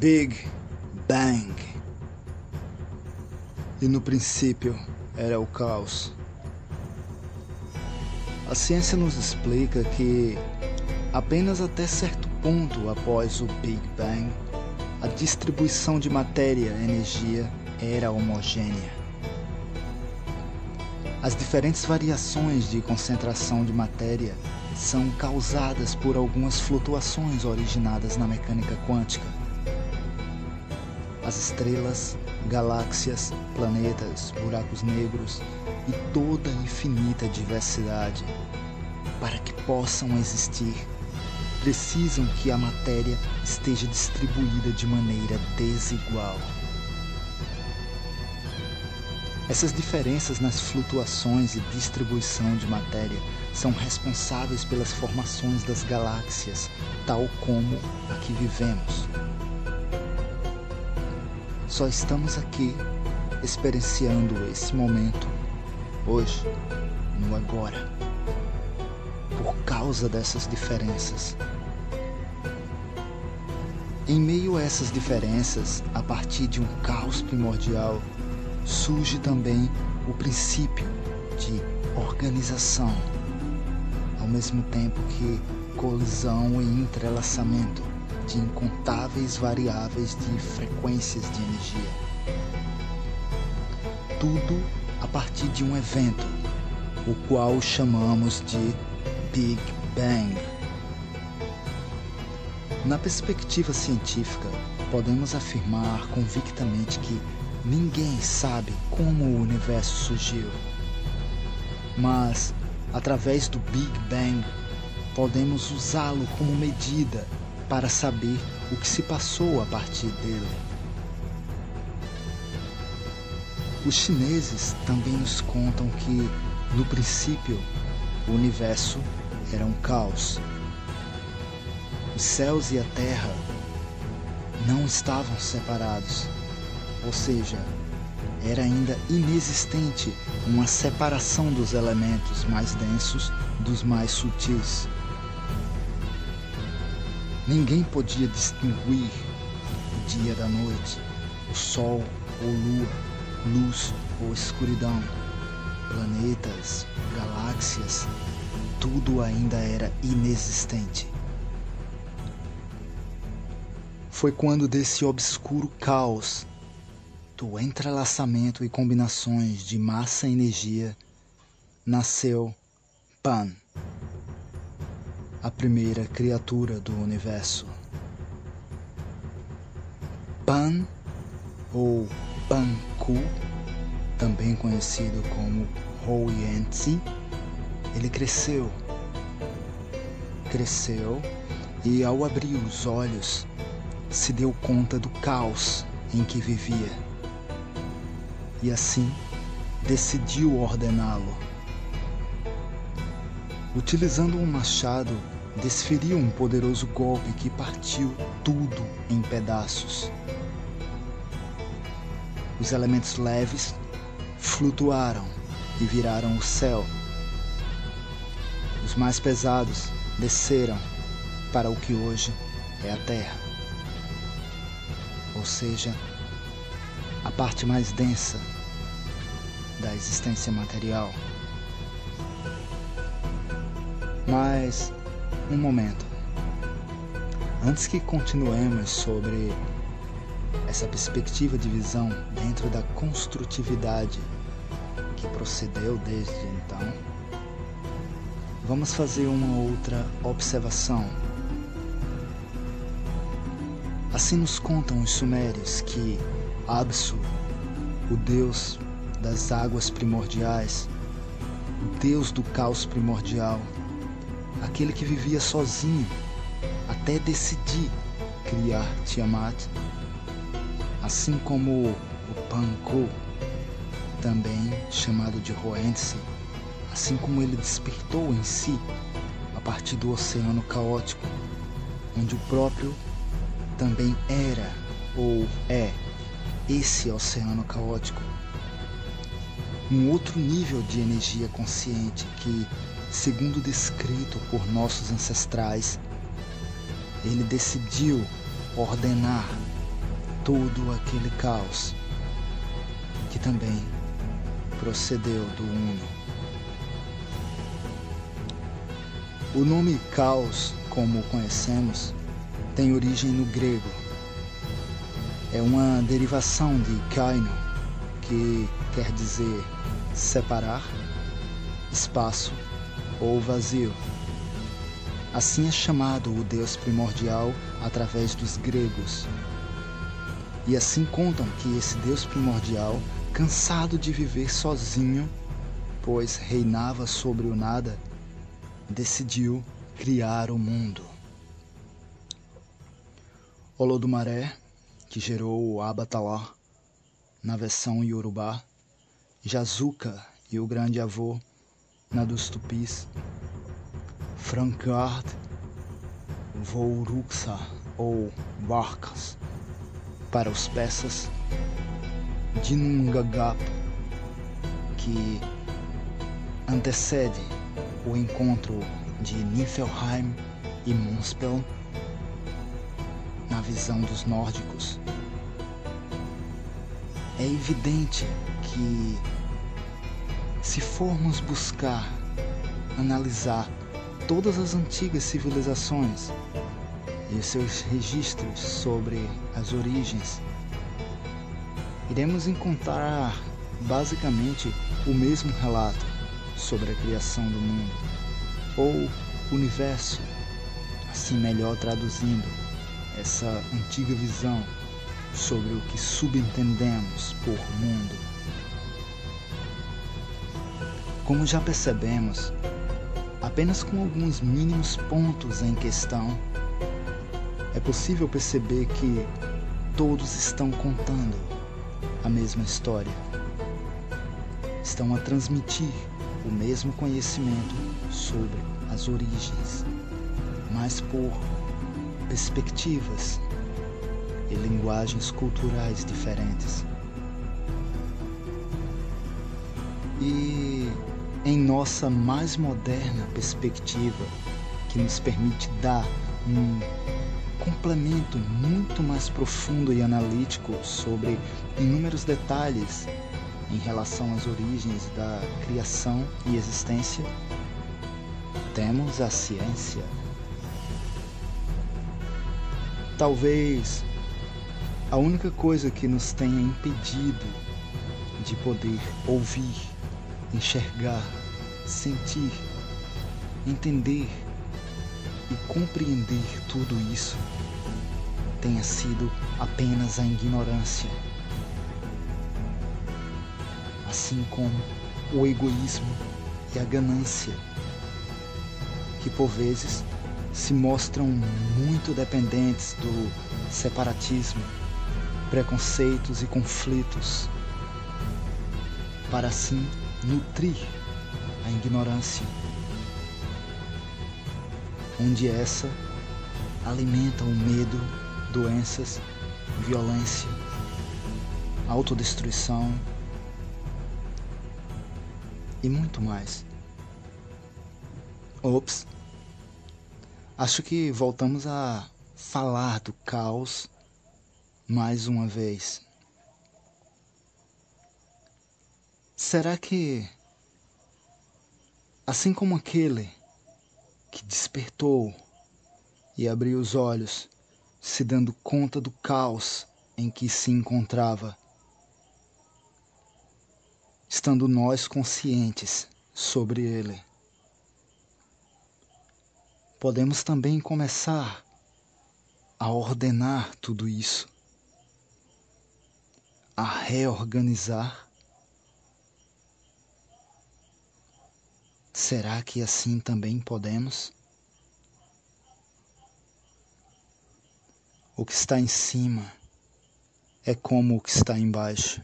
Big Bang. E no princípio era o caos. A ciência nos explica que apenas até certo ponto após o Big Bang, a distribuição de matéria e energia era homogênea. As diferentes variações de concentração de matéria são causadas por algumas flutuações originadas na mecânica quântica. As estrelas, galáxias, planetas, buracos negros e toda a infinita diversidade, para que possam existir, precisam que a matéria esteja distribuída de maneira desigual. Essas diferenças nas flutuações e distribuição de matéria são responsáveis pelas formações das galáxias, tal como a que vivemos. Só estamos aqui experienciando esse momento, hoje, no agora, por causa dessas diferenças. Em meio a essas diferenças, a partir de um caos primordial, surge também o princípio de organização, ao mesmo tempo que colisão e entrelaçamento de incontáveis variáveis de frequências de energia. Tudo a partir de um evento, o qual chamamos de Big Bang. Na perspectiva científica, podemos afirmar convictamente que Ninguém sabe como o universo surgiu. Mas, através do Big Bang, podemos usá-lo como medida para saber o que se passou a partir dele. Os chineses também nos contam que, no princípio, o universo era um caos. Os céus e a terra não estavam separados ou seja, era ainda inexistente uma separação dos elementos mais densos dos mais sutis. Ninguém podia distinguir o dia da noite, o sol ou lua, luz ou escuridão, planetas, galáxias, tudo ainda era inexistente. Foi quando desse obscuro caos do entrelaçamento e combinações de massa e energia, nasceu Pan, a primeira criatura do universo. Pan, ou Panku, também conhecido como Houyentzi, ele cresceu, cresceu e ao abrir os olhos se deu conta do caos em que vivia e assim decidiu ordená-lo. Utilizando um machado, desferiu um poderoso golpe que partiu tudo em pedaços. Os elementos leves flutuaram e viraram o céu. Os mais pesados desceram para o que hoje é a Terra. Ou seja, a parte mais densa da existência material. Mas, um momento. Antes que continuemos sobre essa perspectiva de visão dentro da construtividade que procedeu desde então, vamos fazer uma outra observação. Assim nos contam os sumérios que Absu, o Deus das águas primordiais, o Deus do caos primordial, aquele que vivia sozinho até decidir criar Tiamat, assim como o Panko, também chamado de Roentse, assim como ele despertou em si a partir do oceano caótico, onde o próprio também era ou é esse oceano caótico. Um outro nível de energia consciente que, segundo descrito por nossos ancestrais, ele decidiu ordenar todo aquele caos que também procedeu do Uno. O nome caos, como o conhecemos, tem origem no grego. É uma derivação de kaino, que quer dizer separar, espaço ou vazio. Assim é chamado o Deus primordial através dos gregos. E assim contam que esse Deus primordial, cansado de viver sozinho, pois reinava sobre o nada, decidiu criar o mundo. Olodumaré, que gerou o Abatalá na versão Yorubá, Jazuka e o grande avô na dos Tupis, Frankard, Vouruksa ou Barcas para os persas, Dinungagap, que antecede o encontro de Niflheim e Muspel na visão dos nórdicos. É evidente que, se formos buscar analisar todas as antigas civilizações e seus registros sobre as origens, iremos encontrar basicamente o mesmo relato sobre a criação do mundo, ou universo, assim melhor traduzindo essa antiga visão sobre o que subentendemos por mundo. Como já percebemos, apenas com alguns mínimos pontos em questão, é possível perceber que todos estão contando a mesma história. Estão a transmitir o mesmo conhecimento sobre as origens, mas por perspectivas e linguagens culturais diferentes. E em nossa mais moderna perspectiva, que nos permite dar um complemento muito mais profundo e analítico sobre inúmeros detalhes em relação às origens da criação e existência, temos a ciência. Talvez a única coisa que nos tenha impedido de poder ouvir, enxergar, sentir, entender e compreender tudo isso tenha sido apenas a ignorância. Assim como o egoísmo e a ganância, que por vezes se mostram muito dependentes do separatismo, preconceitos e conflitos, para assim nutrir a ignorância, onde essa alimenta o medo, doenças, violência, autodestruição e muito mais. Ops. Acho que voltamos a falar do caos mais uma vez. Será que, assim como aquele que despertou e abriu os olhos, se dando conta do caos em que se encontrava, estando nós conscientes sobre ele. Podemos também começar a ordenar tudo isso, a reorganizar. Será que assim também podemos? O que está em cima é como o que está embaixo.